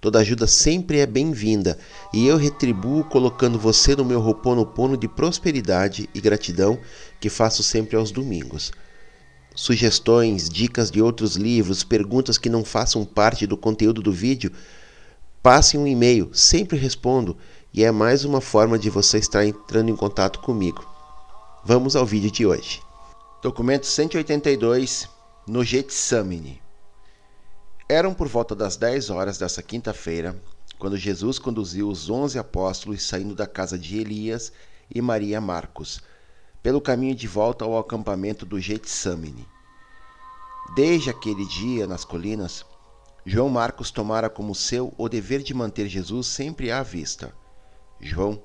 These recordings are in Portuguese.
Toda ajuda sempre é bem-vinda e eu retribuo colocando você no meu roponopono de prosperidade e gratidão que faço sempre aos domingos. Sugestões, dicas de outros livros, perguntas que não façam parte do conteúdo do vídeo, passe um e-mail, sempre respondo e é mais uma forma de você estar entrando em contato comigo. Vamos ao vídeo de hoje. Documento 182 no Getsamine. Eram por volta das 10 horas dessa quinta-feira, quando Jesus conduziu os onze apóstolos saindo da casa de Elias e Maria Marcos, pelo caminho de volta ao acampamento do Getsamine. Desde aquele dia, nas colinas, João Marcos tomara como seu o dever de manter Jesus sempre à vista. João,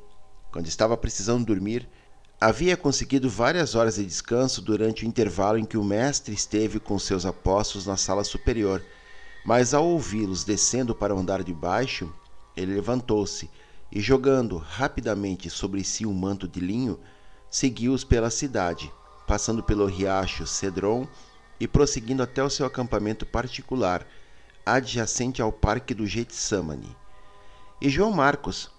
quando estava precisando dormir, havia conseguido várias horas de descanso durante o intervalo em que o Mestre esteve com seus apóstolos na sala superior mas ao ouvi-los descendo para o andar de baixo, ele levantou-se e, jogando rapidamente sobre si um manto de linho, seguiu-os pela cidade, passando pelo riacho Cedron e prosseguindo até o seu acampamento particular, adjacente ao parque do Getsamane. E João Marcos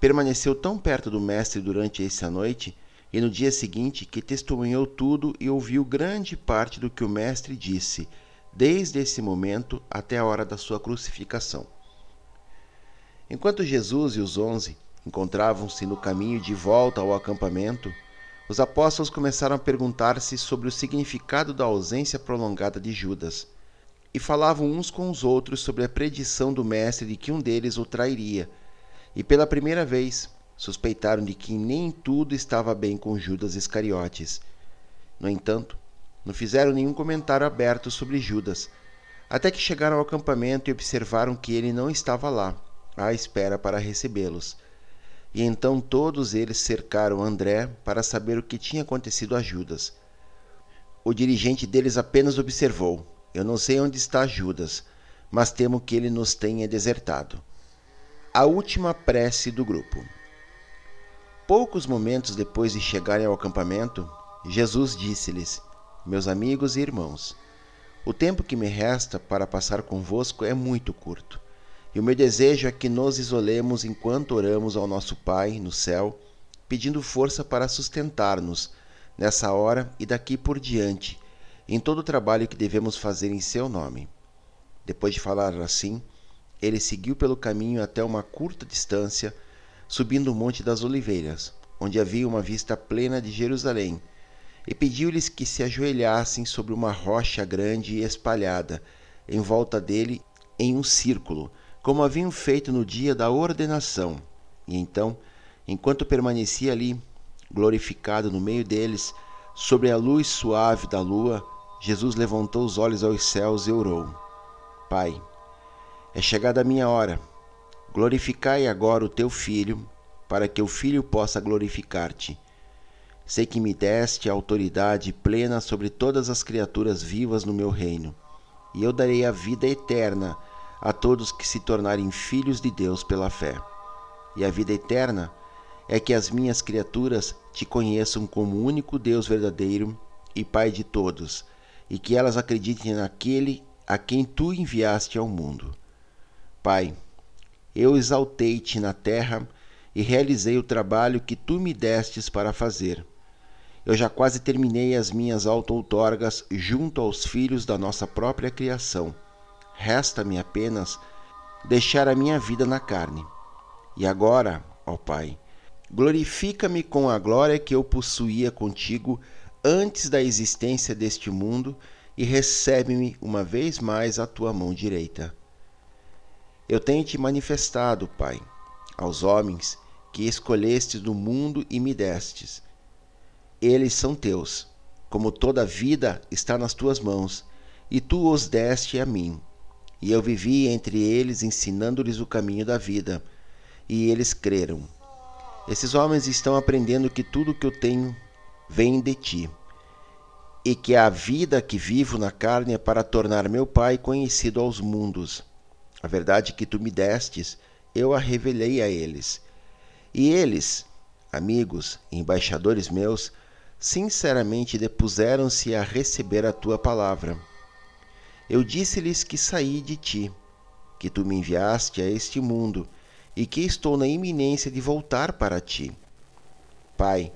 permaneceu tão perto do mestre durante essa noite e no dia seguinte que testemunhou tudo e ouviu grande parte do que o mestre disse desde esse momento até a hora da sua crucificação. Enquanto Jesus e os onze encontravam-se no caminho de volta ao acampamento, os apóstolos começaram a perguntar-se sobre o significado da ausência prolongada de Judas e falavam uns com os outros sobre a predição do Mestre de que um deles o trairia, e pela primeira vez suspeitaram de que nem tudo estava bem com Judas Iscariotes. No entanto, não fizeram nenhum comentário aberto sobre Judas, até que chegaram ao acampamento e observaram que ele não estava lá, à espera para recebê-los. E então todos eles cercaram André para saber o que tinha acontecido a Judas. O dirigente deles apenas observou: Eu não sei onde está Judas, mas temo que ele nos tenha desertado. A última prece do grupo. Poucos momentos depois de chegarem ao acampamento, Jesus disse-lhes: meus amigos e irmãos, o tempo que me resta para passar convosco é muito curto, e o meu desejo é que nos isolemos enquanto oramos ao nosso Pai no céu, pedindo força para sustentar-nos nessa hora e daqui por diante, em todo o trabalho que devemos fazer em seu nome. Depois de falar assim, ele seguiu pelo caminho até uma curta distância, subindo o Monte das Oliveiras, onde havia uma vista plena de Jerusalém e pediu-lhes que se ajoelhassem sobre uma rocha grande e espalhada, em volta dele, em um círculo, como haviam feito no dia da ordenação. E então, enquanto permanecia ali, glorificado no meio deles, sobre a luz suave da lua, Jesus levantou os olhos aos céus e orou: Pai, é chegada a minha hora. Glorificai agora o teu filho, para que o filho possa glorificar-te. Sei que me deste autoridade plena sobre todas as criaturas vivas no meu reino, e eu darei a vida eterna a todos que se tornarem filhos de Deus pela fé. E a vida eterna é que as minhas criaturas te conheçam como o único Deus verdadeiro e Pai de todos e que elas acreditem naquele a quem tu enviaste ao mundo. Pai, eu exaltei-te na terra e realizei o trabalho que tu me destes para fazer. Eu já quase terminei as minhas auto-outorgas junto aos filhos da nossa própria criação. Resta-me apenas deixar a minha vida na carne. E agora, ó Pai, glorifica-me com a glória que eu possuía contigo antes da existência deste mundo e recebe-me uma vez mais à tua mão direita. Eu tenho te manifestado, Pai, aos homens que escolhestes do mundo e me destes. Eles são teus, como toda a vida está nas tuas mãos, e tu os deste a mim. E eu vivi entre eles ensinando-lhes o caminho da vida, e eles creram. Esses homens estão aprendendo que tudo que eu tenho vem de ti, e que a vida que vivo na carne é para tornar meu Pai conhecido aos mundos. A verdade que tu me destes, eu a revelei a eles. E eles, amigos embaixadores meus, sinceramente depuseram-se a receber a tua palavra. Eu disse-lhes que saí de ti, que tu me enviaste a este mundo e que estou na iminência de voltar para ti. Pai,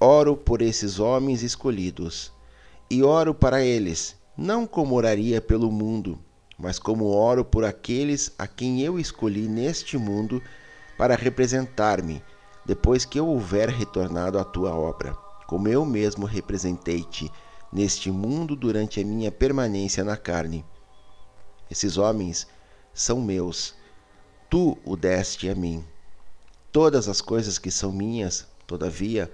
Oro por esses homens escolhidos, e oro para eles, não como oraria pelo mundo, mas como oro por aqueles a quem eu escolhi neste mundo para representar-me, depois que eu houver retornado à tua obra, como eu mesmo representei-te neste mundo durante a minha permanência na carne. Esses homens são meus, tu o deste a mim. Todas as coisas que são minhas, todavia,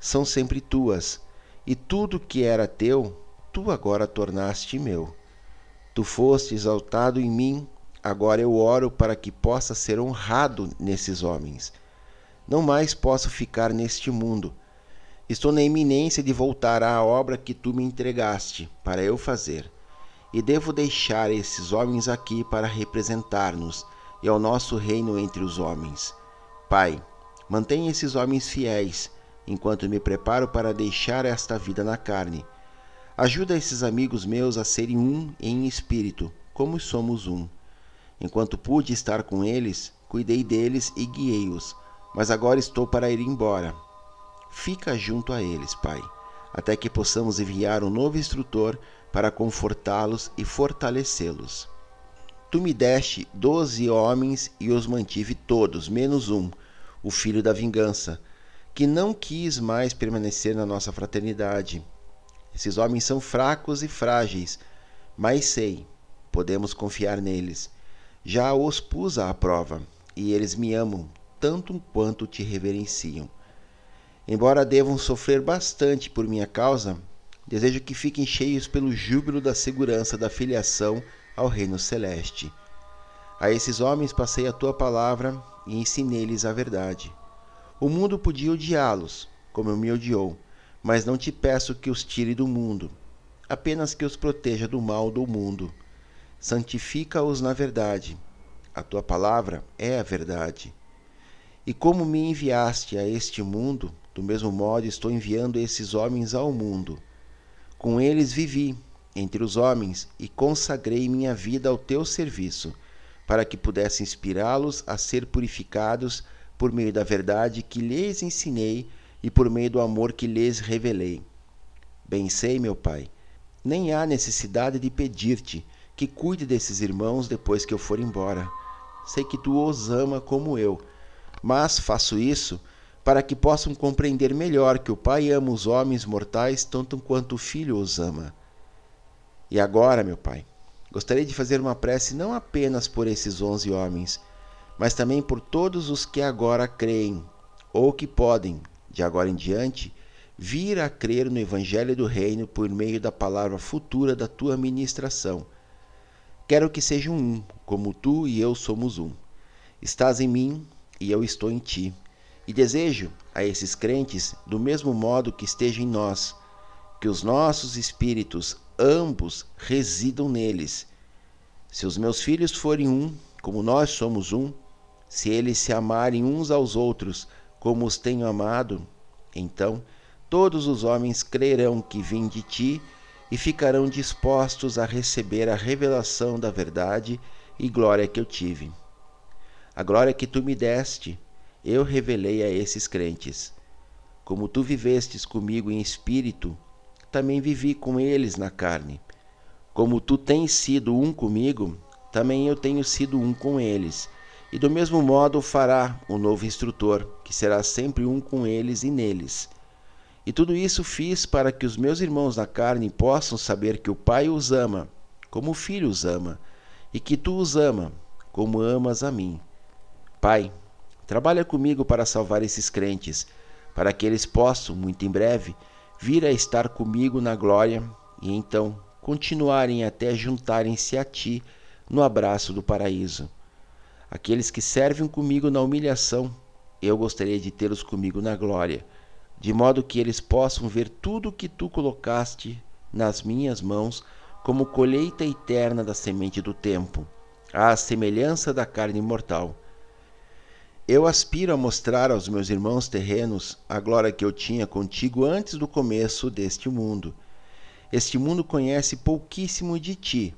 são sempre tuas, e tudo que era teu, tu agora tornaste meu. Tu foste exaltado em mim, agora eu oro para que possa ser honrado nesses homens. Não mais posso ficar neste mundo. Estou na iminência de voltar à obra que tu me entregaste para eu fazer. E devo deixar esses homens aqui para representar-nos e ao nosso reino entre os homens. Pai, mantenha esses homens fiéis enquanto me preparo para deixar esta vida na carne. Ajuda esses amigos meus a serem um em espírito, como somos um. Enquanto pude estar com eles, cuidei deles e guiei-os, mas agora estou para ir embora. Fica junto a eles, Pai, até que possamos enviar um novo instrutor para confortá-los e fortalecê-los. Tu me deste doze homens e os mantive todos, menos um, o filho da vingança, que não quis mais permanecer na nossa fraternidade. Esses homens são fracos e frágeis, mas sei, podemos confiar neles. Já os pus à prova, e eles me amam tanto quanto te reverenciam. Embora devam sofrer bastante por minha causa, desejo que fiquem cheios pelo júbilo da segurança da filiação ao reino celeste. A esses homens passei a tua palavra e ensinei-lhes a verdade. O mundo podia odiá-los, como me odiou, mas não te peço que os tire do mundo, apenas que os proteja do mal do mundo. Santifica-os na verdade. A tua palavra é a verdade. E como me enviaste a este mundo, do mesmo modo estou enviando esses homens ao mundo. Com eles vivi entre os homens e consagrei minha vida ao teu serviço, para que pudesse inspirá-los a ser purificados por meio da verdade que lhes ensinei e por meio do amor que lhes revelei. Bem sei, meu Pai, nem há necessidade de pedir-te que cuide desses irmãos depois que eu for embora. Sei que tu os ama como eu, mas faço isso para que possam compreender melhor que o Pai ama os homens mortais tanto quanto o Filho os ama. E agora, meu Pai, gostaria de fazer uma prece não apenas por esses onze homens, mas também por todos os que agora creem, ou que podem, de agora em diante, vir a crer no Evangelho do Reino por meio da palavra futura da tua ministração. Quero que sejam um, como tu e eu somos um. Estás em mim e eu estou em ti. E desejo a esses crentes, do mesmo modo que esteja em nós, que os nossos espíritos, ambos, residam neles. Se os meus filhos forem um, como nós somos um, se eles se amarem uns aos outros, como os tenho amado, então todos os homens crerão que vim de ti e ficarão dispostos a receber a revelação da verdade e glória que eu tive. A glória que tu me deste, eu revelei a esses crentes. Como tu vivestes comigo em espírito, também vivi com eles na carne. Como tu tens sido um comigo, também eu tenho sido um com eles. E do mesmo modo fará o novo instrutor, que será sempre um com eles e neles. E tudo isso fiz para que os meus irmãos na carne possam saber que o Pai os ama, como o Filho os ama, e que tu os ama, como amas a mim. Pai, trabalha comigo para salvar esses crentes, para que eles possam, muito em breve, vir a estar comigo na glória e então continuarem até juntarem-se a ti no abraço do paraíso. Aqueles que servem comigo na humilhação, eu gostaria de tê-los comigo na glória, de modo que eles possam ver tudo o que tu colocaste nas minhas mãos como colheita eterna da semente do tempo, à semelhança da carne mortal. Eu aspiro a mostrar aos meus irmãos terrenos a glória que eu tinha contigo antes do começo deste mundo. Este mundo conhece pouquíssimo de ti,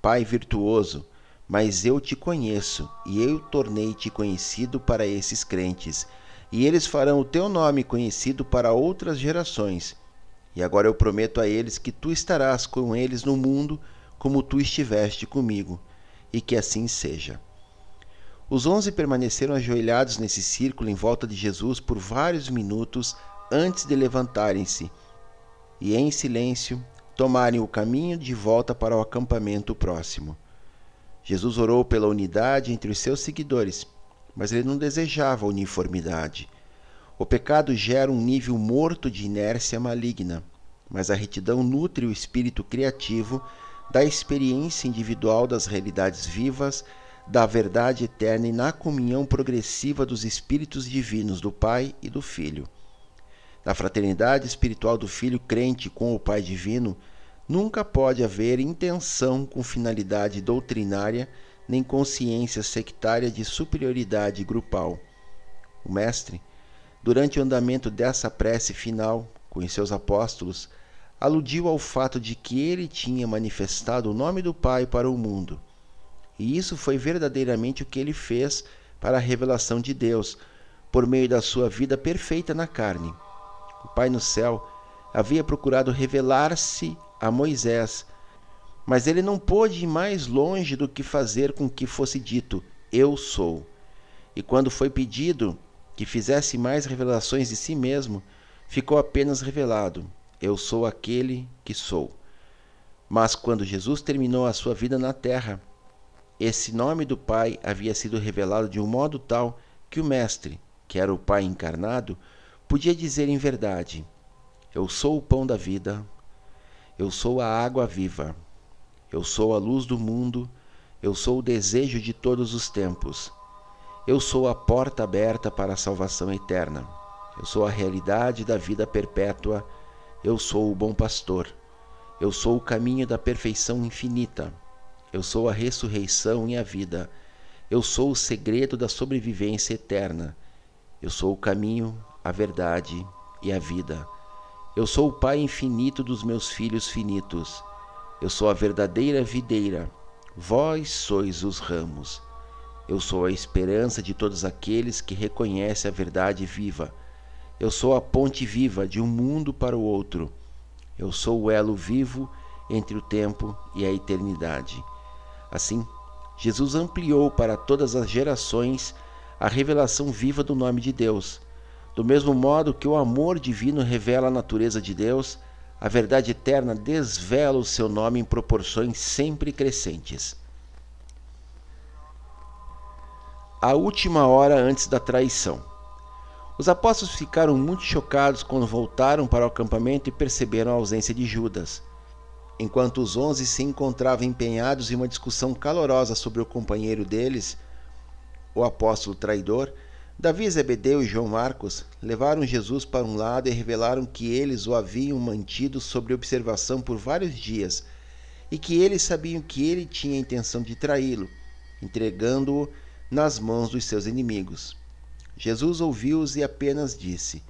Pai virtuoso, mas eu te conheço, e eu tornei-te conhecido para esses crentes, e eles farão o teu nome conhecido para outras gerações. E agora eu prometo a eles que tu estarás com eles no mundo, como tu estiveste comigo, e que assim seja. Os onze permaneceram ajoelhados nesse círculo em volta de Jesus por vários minutos antes de levantarem-se e, em silêncio, tomarem o caminho de volta para o acampamento próximo. Jesus orou pela unidade entre os seus seguidores, mas ele não desejava uniformidade. O pecado gera um nível morto de inércia maligna, mas a retidão nutre o espírito criativo da experiência individual das realidades vivas, da verdade eterna e na comunhão progressiva dos espíritos divinos do Pai e do Filho. Na fraternidade espiritual do Filho crente com o Pai divino, Nunca pode haver intenção com finalidade doutrinária nem consciência sectária de superioridade grupal. O Mestre, durante o andamento dessa prece final com seus apóstolos, aludiu ao fato de que ele tinha manifestado o nome do Pai para o mundo. E isso foi verdadeiramente o que ele fez para a revelação de Deus, por meio da sua vida perfeita na carne. O Pai no céu havia procurado revelar-se a Moisés. Mas ele não pôde ir mais longe do que fazer com que fosse dito: Eu sou. E quando foi pedido que fizesse mais revelações de si mesmo, ficou apenas revelado: Eu sou aquele que sou. Mas quando Jesus terminou a sua vida na terra, esse nome do Pai havia sido revelado de um modo tal que o Mestre, que era o Pai encarnado, podia dizer em verdade: Eu sou o pão da vida, eu sou a água viva. Eu sou a luz do mundo. Eu sou o desejo de todos os tempos. Eu sou a porta aberta para a salvação eterna. Eu sou a realidade da vida perpétua. Eu sou o bom pastor. Eu sou o caminho da perfeição infinita. Eu sou a ressurreição e a vida. Eu sou o segredo da sobrevivência eterna. Eu sou o caminho, a verdade e a vida. Eu sou o Pai infinito dos meus filhos finitos. Eu sou a verdadeira videira. Vós sois os ramos. Eu sou a esperança de todos aqueles que reconhecem a verdade viva. Eu sou a ponte viva de um mundo para o outro. Eu sou o elo vivo entre o tempo e a eternidade. Assim, Jesus ampliou para todas as gerações a revelação viva do nome de Deus do mesmo modo que o amor divino revela a natureza de Deus, a verdade eterna desvela o seu nome em proporções sempre crescentes. A última hora antes da traição. Os apóstolos ficaram muito chocados quando voltaram para o acampamento e perceberam a ausência de Judas. Enquanto os onze se encontravam empenhados em uma discussão calorosa sobre o companheiro deles, o apóstolo traidor, Davi, Zebedeu e João Marcos levaram Jesus para um lado e revelaram que eles o haviam mantido sob observação por vários dias e que eles sabiam que ele tinha a intenção de traí-lo, entregando-o nas mãos dos seus inimigos. Jesus ouviu-os e apenas disse: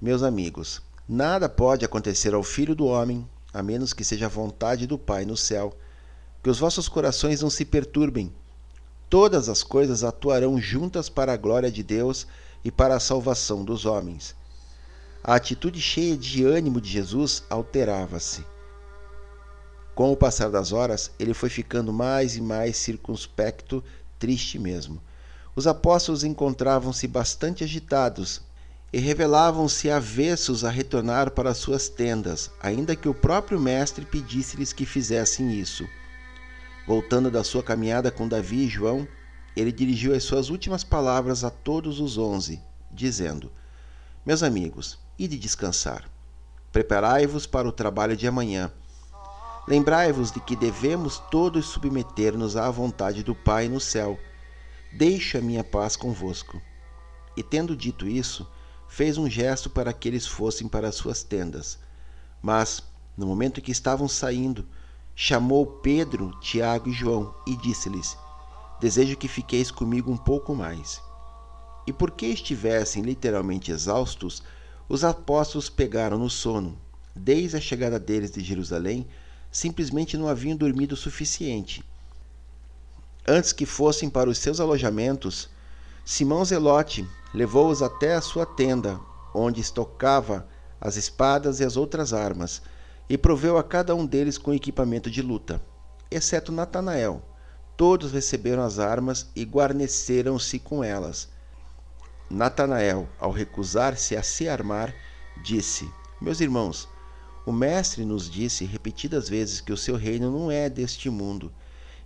Meus amigos, nada pode acontecer ao filho do homem a menos que seja a vontade do Pai no céu. Que os vossos corações não se perturbem. Todas as coisas atuarão juntas para a glória de Deus e para a salvação dos homens. A atitude cheia de ânimo de Jesus alterava-se. Com o passar das horas, ele foi ficando mais e mais circunspecto, triste mesmo. Os apóstolos encontravam-se bastante agitados e revelavam-se avessos a retornar para suas tendas, ainda que o próprio Mestre pedisse-lhes que fizessem isso. Voltando da sua caminhada com Davi e João, ele dirigiu as suas últimas palavras a todos os onze, dizendo: Meus amigos, ide descansar. Preparai-vos para o trabalho de amanhã. Lembrai-vos de que devemos todos submeter-nos à vontade do Pai no céu. Deixo a minha paz convosco. E tendo dito isso, fez um gesto para que eles fossem para suas tendas. Mas, no momento em que estavam saindo, chamou Pedro, Tiago e João e disse-lhes: Desejo que fiqueis comigo um pouco mais. E porque estivessem literalmente exaustos, os apóstolos pegaram no sono. Desde a chegada deles de Jerusalém, simplesmente não haviam dormido o suficiente. Antes que fossem para os seus alojamentos, Simão Zelote levou-os até a sua tenda, onde estocava as espadas e as outras armas, e proveu a cada um deles com equipamento de luta, exceto Natanael. Todos receberam as armas e guarneceram-se com elas. Natanael, ao recusar-se a se armar, disse: Meus irmãos, o Mestre nos disse repetidas vezes que o seu reino não é deste mundo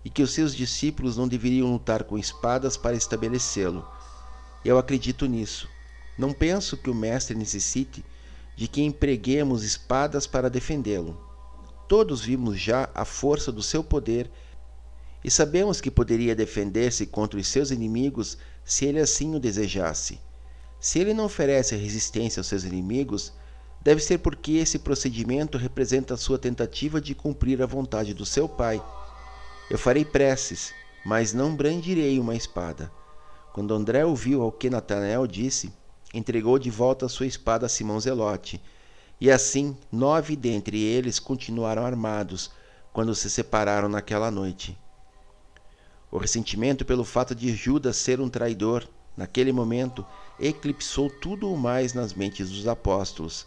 e que os seus discípulos não deveriam lutar com espadas para estabelecê-lo. Eu acredito nisso. Não penso que o Mestre necessite de que empreguemos espadas para defendê-lo. Todos vimos já a força do seu poder e sabemos que poderia defender-se contra os seus inimigos se ele assim o desejasse. Se ele não oferece resistência aos seus inimigos, deve ser porque esse procedimento representa a sua tentativa de cumprir a vontade do seu Pai eu farei preces, mas não brandirei uma espada. Quando André ouviu ao que Natanael disse, entregou de volta sua espada a Simão Zelote. E assim, nove dentre eles continuaram armados quando se separaram naquela noite. O ressentimento pelo fato de Judas ser um traidor, naquele momento, eclipsou tudo o mais nas mentes dos apóstolos.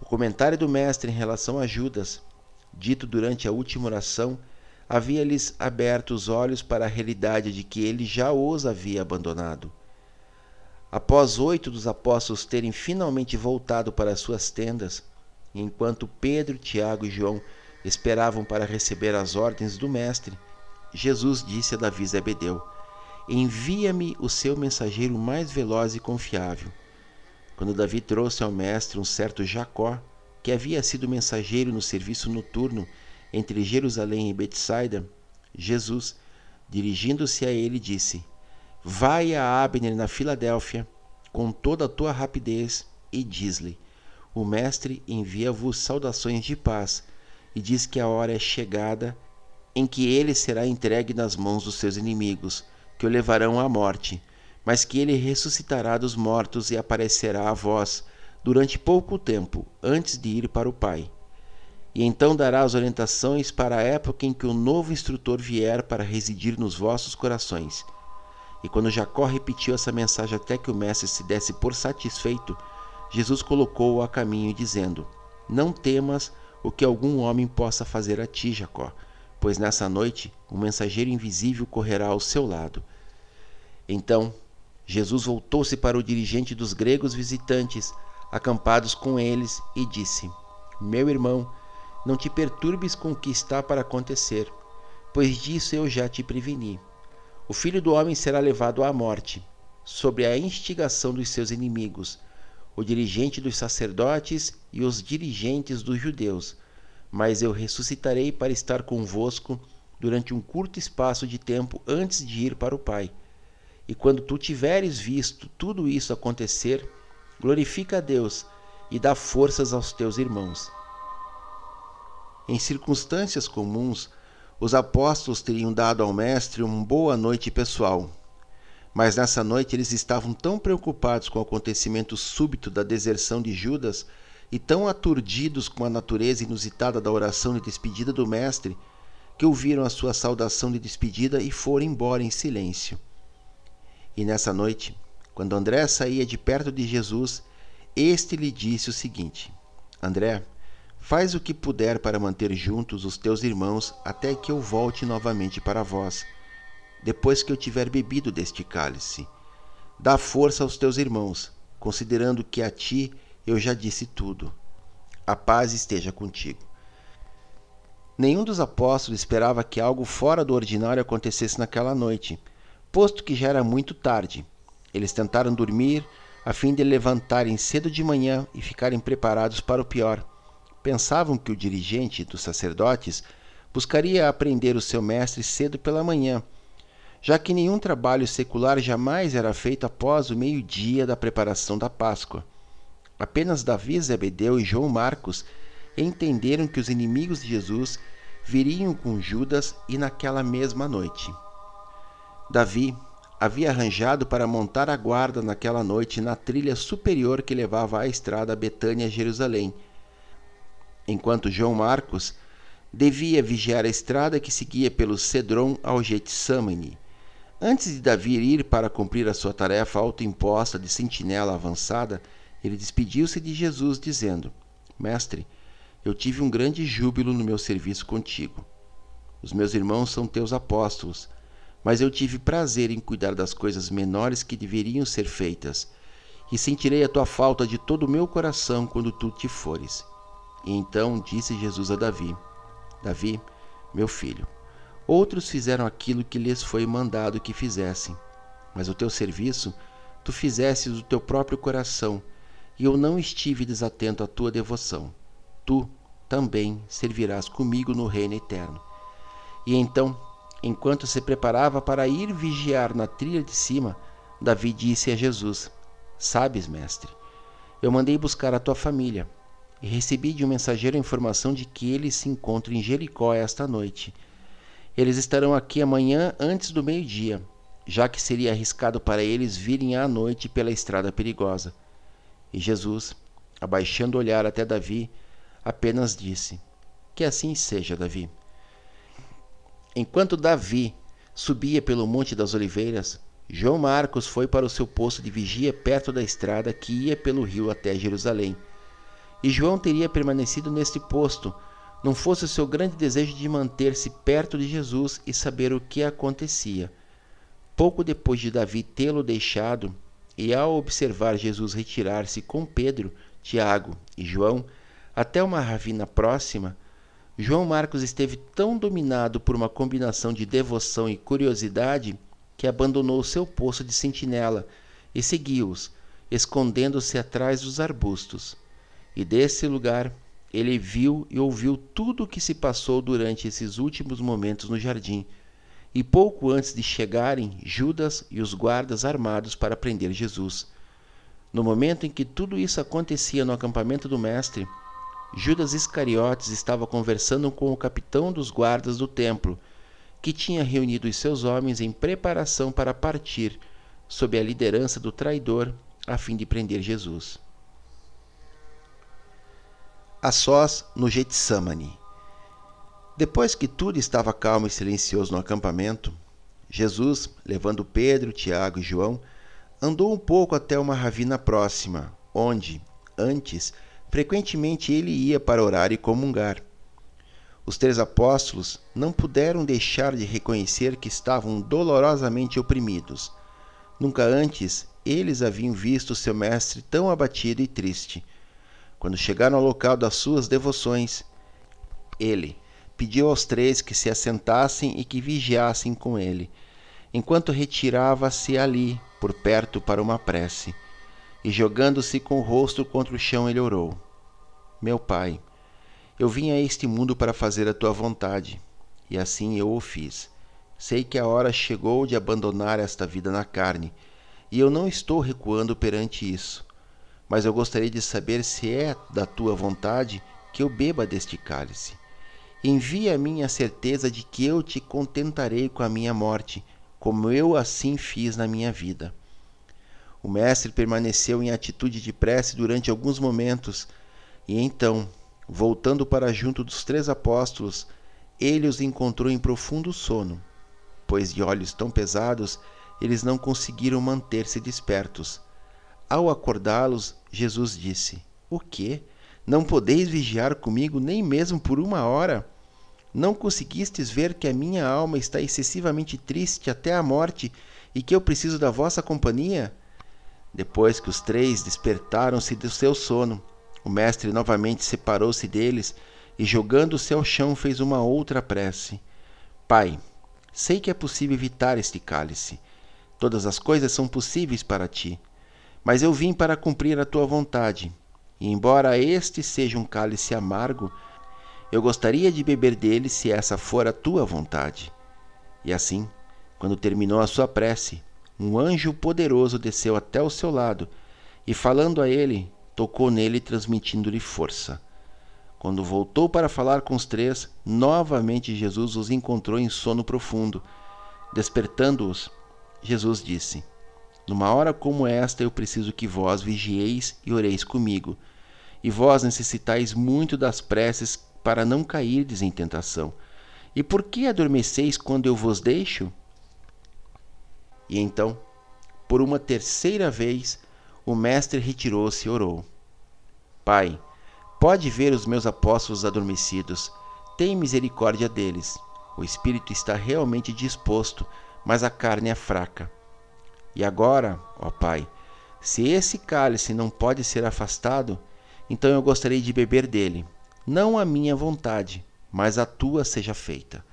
O comentário do Mestre em relação a Judas, dito durante a última oração, havia-lhes aberto os olhos para a realidade de que ele já os havia abandonado. Após oito dos apóstolos terem finalmente voltado para suas tendas, enquanto Pedro, Tiago e João esperavam para receber as ordens do Mestre, Jesus disse a Davi Zebedeu: Envia-me o seu mensageiro mais veloz e confiável. Quando Davi trouxe ao Mestre um certo Jacó, que havia sido mensageiro no serviço noturno entre Jerusalém e Betsaida, Jesus, dirigindo-se a ele, disse: Vai a Abner na Filadélfia com toda a tua rapidez e diz-lhe: O mestre envia-vos saudações de paz e diz que a hora é chegada em que ele será entregue nas mãos dos seus inimigos, que o levarão à morte, mas que ele ressuscitará dos mortos e aparecerá a vós durante pouco tempo antes de ir para o Pai e então dará as orientações para a época em que o novo instrutor vier para residir nos vossos corações. E quando Jacó repetiu essa mensagem até que o mestre se desse por satisfeito, Jesus colocou-o a caminho, dizendo: Não temas o que algum homem possa fazer a ti, Jacó, pois nessa noite um mensageiro invisível correrá ao seu lado. Então Jesus voltou-se para o dirigente dos gregos visitantes, acampados com eles, e disse: Meu irmão, não te perturbes com o que está para acontecer, pois disso eu já te preveni. O filho do homem será levado à morte. sobre a instigação dos seus inimigos, o dirigente dos sacerdotes e os dirigentes dos judeus. Mas eu ressuscitarei para estar convosco durante um curto espaço de tempo antes de ir para o Pai. E quando tu tiveres visto tudo isso acontecer, glorifica a Deus e dá forças aos teus irmãos. Em circunstâncias comuns, os apóstolos teriam dado ao Mestre uma boa noite pessoal. Mas nessa noite eles estavam tão preocupados com o acontecimento súbito da deserção de Judas e tão aturdidos com a natureza inusitada da oração de despedida do Mestre que ouviram a sua saudação de despedida e foram embora em silêncio. E nessa noite, quando André saía de perto de Jesus, este lhe disse o seguinte: André, faz o que puder para manter juntos os teus irmãos até que eu volte novamente para vós, depois que eu tiver bebido deste cálice. Dá força aos teus irmãos, considerando que a ti eu já disse tudo. A paz esteja contigo. Nenhum dos apóstolos esperava que algo fora do ordinário acontecesse naquela noite, posto que já era muito tarde. Eles tentaram dormir a fim de levantarem cedo de manhã e ficarem preparados para o pior. Pensavam que o dirigente dos sacerdotes buscaria aprender o seu mestre cedo pela manhã, já que nenhum trabalho secular jamais era feito após o meio-dia da preparação da Páscoa. Apenas Davi, Zebedeu e João Marcos entenderam que os inimigos de Jesus viriam com Judas e naquela mesma noite. Davi havia arranjado para montar a guarda naquela noite na trilha superior que levava à estrada Betânia-Jerusalém, enquanto João Marcos devia vigiar a estrada que seguia pelo Cedron ao Getsamane. Antes de Davi ir para cumprir a sua tarefa autoimposta de sentinela avançada, ele despediu-se de Jesus, dizendo: Mestre, eu tive um grande júbilo no meu serviço contigo. Os meus irmãos são teus apóstolos, mas eu tive prazer em cuidar das coisas menores que deveriam ser feitas, e sentirei a tua falta de todo o meu coração quando tu te fores. E então disse Jesus a Davi: Davi, meu filho, outros fizeram aquilo que lhes foi mandado que fizessem, mas o teu serviço tu fizestes do teu próprio coração, e eu não estive desatento à tua devoção tu também servirás comigo no reino eterno. E então, enquanto se preparava para ir vigiar na trilha de cima, Davi disse a Jesus: Sabes, mestre, eu mandei buscar a tua família e recebi de um mensageiro a informação de que eles se encontram em Jericó esta noite. Eles estarão aqui amanhã antes do meio-dia, já que seria arriscado para eles virem à noite pela estrada perigosa. E Jesus, abaixando o olhar até Davi, apenas disse: Que assim seja, Davi. Enquanto Davi subia pelo Monte das Oliveiras, João Marcos foi para o seu posto de vigia perto da estrada que ia pelo rio até Jerusalém. E João teria permanecido neste posto, não fosse o seu grande desejo de manter-se perto de Jesus e saber o que acontecia. Pouco depois de Davi tê-lo deixado, e ao observar Jesus retirar-se com Pedro, Tiago e João, até uma ravina próxima, João Marcos esteve tão dominado por uma combinação de devoção e curiosidade que abandonou seu posto de sentinela e seguiu-os, escondendo-se atrás dos arbustos. E desse lugar ele viu e ouviu tudo o que se passou durante esses últimos momentos no jardim. E pouco antes de chegarem Judas e os guardas armados para prender Jesus. No momento em que tudo isso acontecia no acampamento do Mestre, Judas Iscariotes estava conversando com o capitão dos guardas do templo, que tinha reunido os seus homens em preparação para partir, sob a liderança do traidor, a fim de prender Jesus. A sós no Getsamane. Depois que tudo estava calmo e silencioso no acampamento, Jesus, levando Pedro, Tiago e João, andou um pouco até uma ravina próxima, onde, antes, frequentemente ele ia para orar e comungar. Os três apóstolos não puderam deixar de reconhecer que estavam dolorosamente oprimidos. Nunca antes eles haviam visto seu mestre tão abatido e triste. Quando chegaram ao local das suas devoções, ele pediu aos três que se assentassem e que vigiassem com ele. enquanto retirava-se ali, por perto, para uma prece. E jogando-se com o rosto contra o chão, ele orou: Meu Pai, eu vim a este mundo para fazer a tua vontade, e assim eu o fiz. Sei que a hora chegou de abandonar esta vida na carne, e eu não estou recuando perante isso. Mas eu gostaria de saber se é da tua vontade que eu beba deste cálice. Envia a mim a certeza de que eu te contentarei com a minha morte, como eu assim fiz na minha vida. O mestre permaneceu em atitude de prece durante alguns momentos, e então, voltando para junto dos três apóstolos, ele os encontrou em profundo sono, pois de olhos tão pesados eles não conseguiram manter-se despertos. Ao acordá-los, Jesus disse: O que? Não podeis vigiar comigo nem mesmo por uma hora? Não conseguistes ver que a minha alma está excessivamente triste até a morte e que eu preciso da vossa companhia? Depois que os três despertaram-se do seu sono, o mestre novamente separou-se deles e, jogando-se ao chão, fez uma outra prece: Pai, sei que é possível evitar este cálice. Todas as coisas são possíveis para ti. Mas eu vim para cumprir a tua vontade. E, embora este seja um cálice amargo, eu gostaria de beber dele se essa for a tua vontade. E assim, quando terminou a sua prece, um anjo poderoso desceu até o seu lado e, falando a ele, tocou nele, transmitindo-lhe força. Quando voltou para falar com os três, novamente Jesus os encontrou em sono profundo. Despertando-os, Jesus disse: Numa hora como esta eu preciso que vós vigieis e oreis comigo. E vós necessitais muito das preces para não cairdes em tentação. E por que adormeceis quando eu vos deixo? E então, por uma terceira vez, o mestre retirou-se e orou: Pai, pode ver os meus apóstolos adormecidos, tem misericórdia deles. O espírito está realmente disposto, mas a carne é fraca. E agora, ó Pai, se esse cálice não pode ser afastado, então eu gostaria de beber dele não a minha vontade, mas a tua seja feita.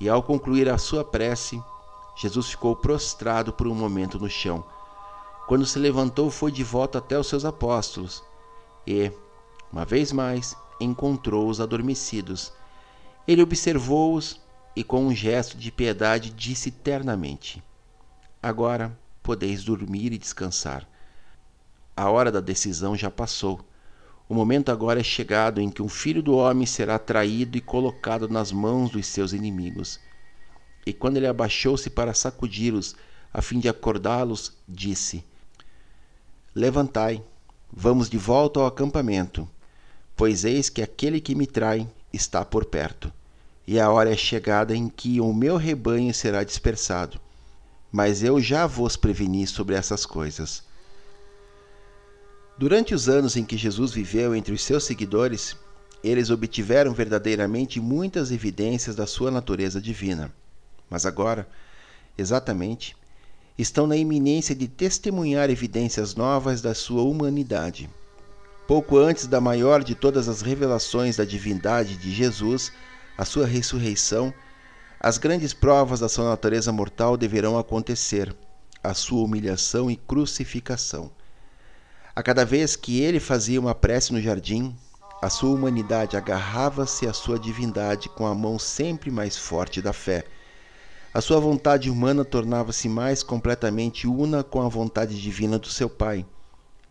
E ao concluir a sua prece, Jesus ficou prostrado por um momento no chão. Quando se levantou, foi de volta até os seus apóstolos e, uma vez mais, encontrou-os adormecidos. Ele observou-os e, com um gesto de piedade, disse ternamente: Agora podeis dormir e descansar. A hora da decisão já passou. O momento agora é chegado em que um filho do homem será traído e colocado nas mãos dos seus inimigos. E quando ele abaixou-se para sacudi-los, a fim de acordá-los, disse: Levantai, vamos de volta ao acampamento, pois eis que aquele que me trai está por perto. E a hora é chegada em que o meu rebanho será dispersado. Mas eu já vos preveni sobre essas coisas. Durante os anos em que Jesus viveu entre os seus seguidores, eles obtiveram verdadeiramente muitas evidências da sua natureza divina. Mas agora, exatamente, estão na iminência de testemunhar evidências novas da sua humanidade. Pouco antes da maior de todas as revelações da divindade de Jesus, a sua ressurreição, as grandes provas da sua natureza mortal deverão acontecer, a sua humilhação e crucificação. A cada vez que ele fazia uma prece no jardim, a sua humanidade agarrava-se à sua divindade com a mão sempre mais forte da fé. A sua vontade humana tornava-se mais completamente una com a vontade divina do seu Pai.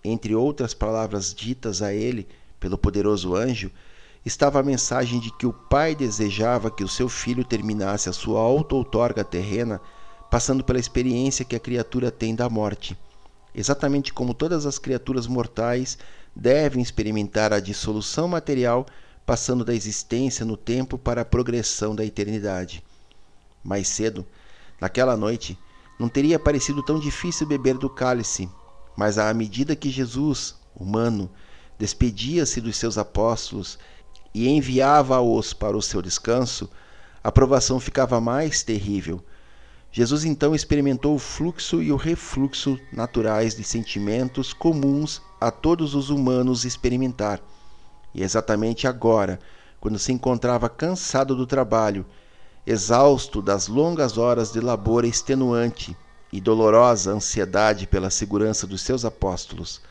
Entre outras palavras ditas a ele pelo poderoso anjo, estava a mensagem de que o Pai desejava que o seu filho terminasse a sua auto-outorga terrena, passando pela experiência que a criatura tem da morte exatamente como todas as criaturas mortais devem experimentar a dissolução material, passando da existência no tempo para a progressão da eternidade. Mais cedo, naquela noite, não teria parecido tão difícil beber do cálice, mas à medida que Jesus, humano, despedia-se dos seus apóstolos e enviava-os para o seu descanso, a provação ficava mais terrível Jesus então experimentou o fluxo e o refluxo naturais de sentimentos comuns a todos os humanos experimentar. E exatamente agora, quando se encontrava cansado do trabalho, exausto das longas horas de labor extenuante e dolorosa ansiedade pela segurança dos seus apóstolos.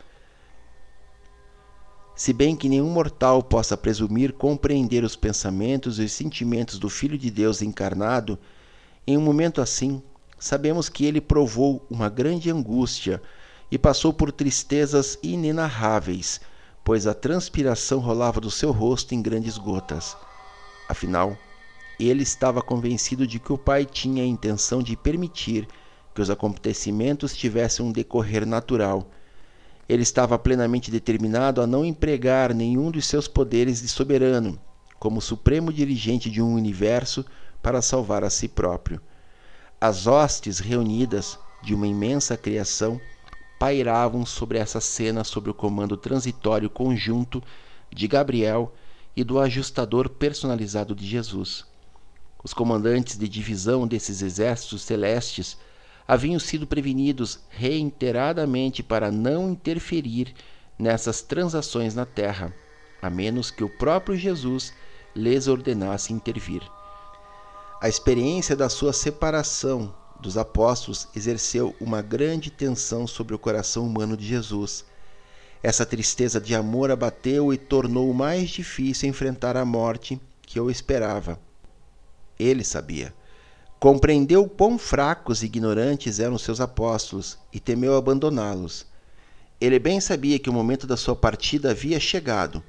Se bem que nenhum mortal possa presumir compreender os pensamentos e os sentimentos do Filho de Deus encarnado, em um momento assim, sabemos que ele provou uma grande angústia e passou por tristezas inenarráveis, pois a transpiração rolava do seu rosto em grandes gotas. Afinal, ele estava convencido de que o pai tinha a intenção de permitir que os acontecimentos tivessem um decorrer natural. Ele estava plenamente determinado a não empregar nenhum dos seus poderes de soberano, como supremo dirigente de um universo, para salvar a si próprio. As hostes reunidas de uma imensa criação pairavam sobre essa cena sob o comando transitório conjunto de Gabriel e do ajustador personalizado de Jesus. Os comandantes de divisão desses exércitos celestes haviam sido prevenidos reiteradamente para não interferir nessas transações na terra, a menos que o próprio Jesus lhes ordenasse intervir. A experiência da sua separação dos apóstolos exerceu uma grande tensão sobre o coração humano de Jesus. Essa tristeza de amor abateu e tornou mais difícil enfrentar a morte que eu esperava. Ele sabia. Compreendeu quão fracos e ignorantes eram seus apóstolos e temeu abandoná-los. Ele bem sabia que o momento da sua partida havia chegado,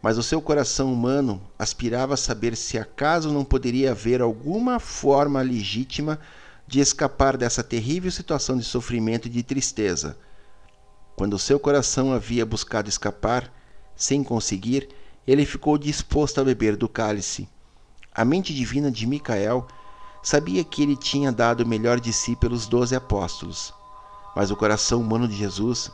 mas o seu coração humano aspirava a saber se acaso não poderia haver alguma forma legítima de escapar dessa terrível situação de sofrimento e de tristeza. Quando seu coração havia buscado escapar, sem conseguir, ele ficou disposto a beber do cálice. A mente divina de Micael sabia que ele tinha dado o melhor de si pelos doze apóstolos, mas o coração humano de Jesus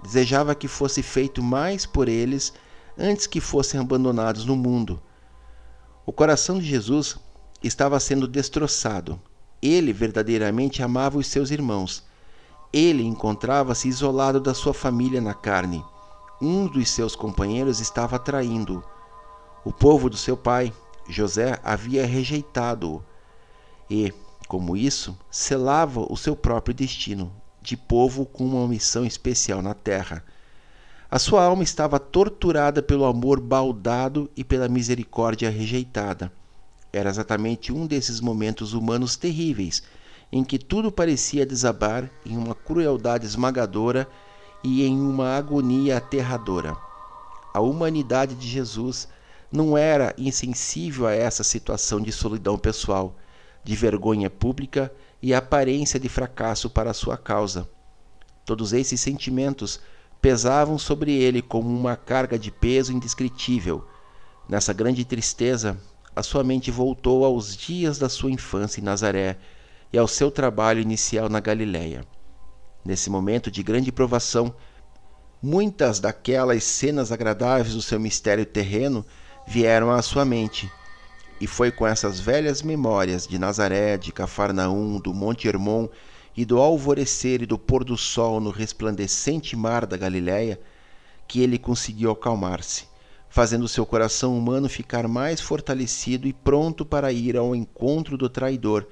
desejava que fosse feito mais por eles antes que fossem abandonados no mundo. O coração de Jesus estava sendo destroçado. Ele verdadeiramente amava os seus irmãos. Ele encontrava-se isolado da sua família na carne. Um dos seus companheiros estava traindo. O povo do seu pai José havia rejeitado-o e, como isso, selava o seu próprio destino de povo com uma missão especial na terra. A sua alma estava torturada pelo amor baldado e pela misericórdia rejeitada. Era exatamente um desses momentos humanos terríveis em que tudo parecia desabar em uma crueldade esmagadora e em uma agonia aterradora. A humanidade de Jesus não era insensível a essa situação de solidão pessoal, de vergonha pública e aparência de fracasso para a sua causa. Todos esses sentimentos pesavam sobre ele como uma carga de peso indescritível. Nessa grande tristeza, a sua mente voltou aos dias da sua infância em Nazaré e ao seu trabalho inicial na Galiléia. Nesse momento de grande provação, muitas daquelas cenas agradáveis do seu mistério terreno vieram à sua mente. E foi com essas velhas memórias de Nazaré, de Cafarnaum, do Monte Hermon e do alvorecer e do pôr do sol no resplandecente mar da Galiléia que ele conseguiu acalmar-se, fazendo seu coração humano ficar mais fortalecido e pronto para ir ao encontro do traidor,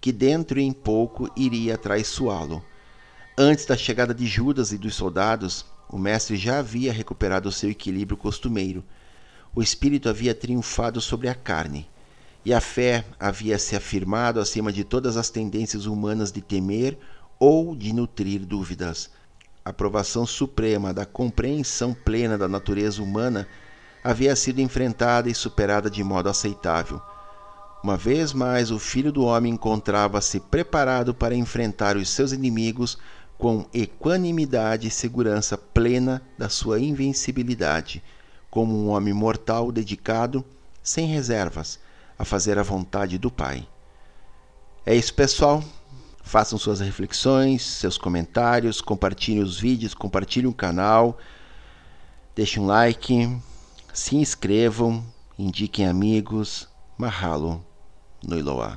que dentro em pouco iria traiçoá-lo. Antes da chegada de Judas e dos soldados, o mestre já havia recuperado seu equilíbrio costumeiro o espírito havia triunfado sobre a carne, e a fé havia se afirmado acima de todas as tendências humanas de temer ou de nutrir dúvidas. A provação suprema da compreensão plena da natureza humana havia sido enfrentada e superada de modo aceitável. Uma vez mais, o Filho do Homem encontrava-se preparado para enfrentar os seus inimigos com equanimidade e segurança plena da sua invencibilidade como um homem mortal dedicado, sem reservas, a fazer a vontade do Pai. É isso, pessoal. Façam suas reflexões, seus comentários, compartilhem os vídeos, compartilhem o canal, deixem um like, se inscrevam, indiquem amigos. Mahalo no Iloá.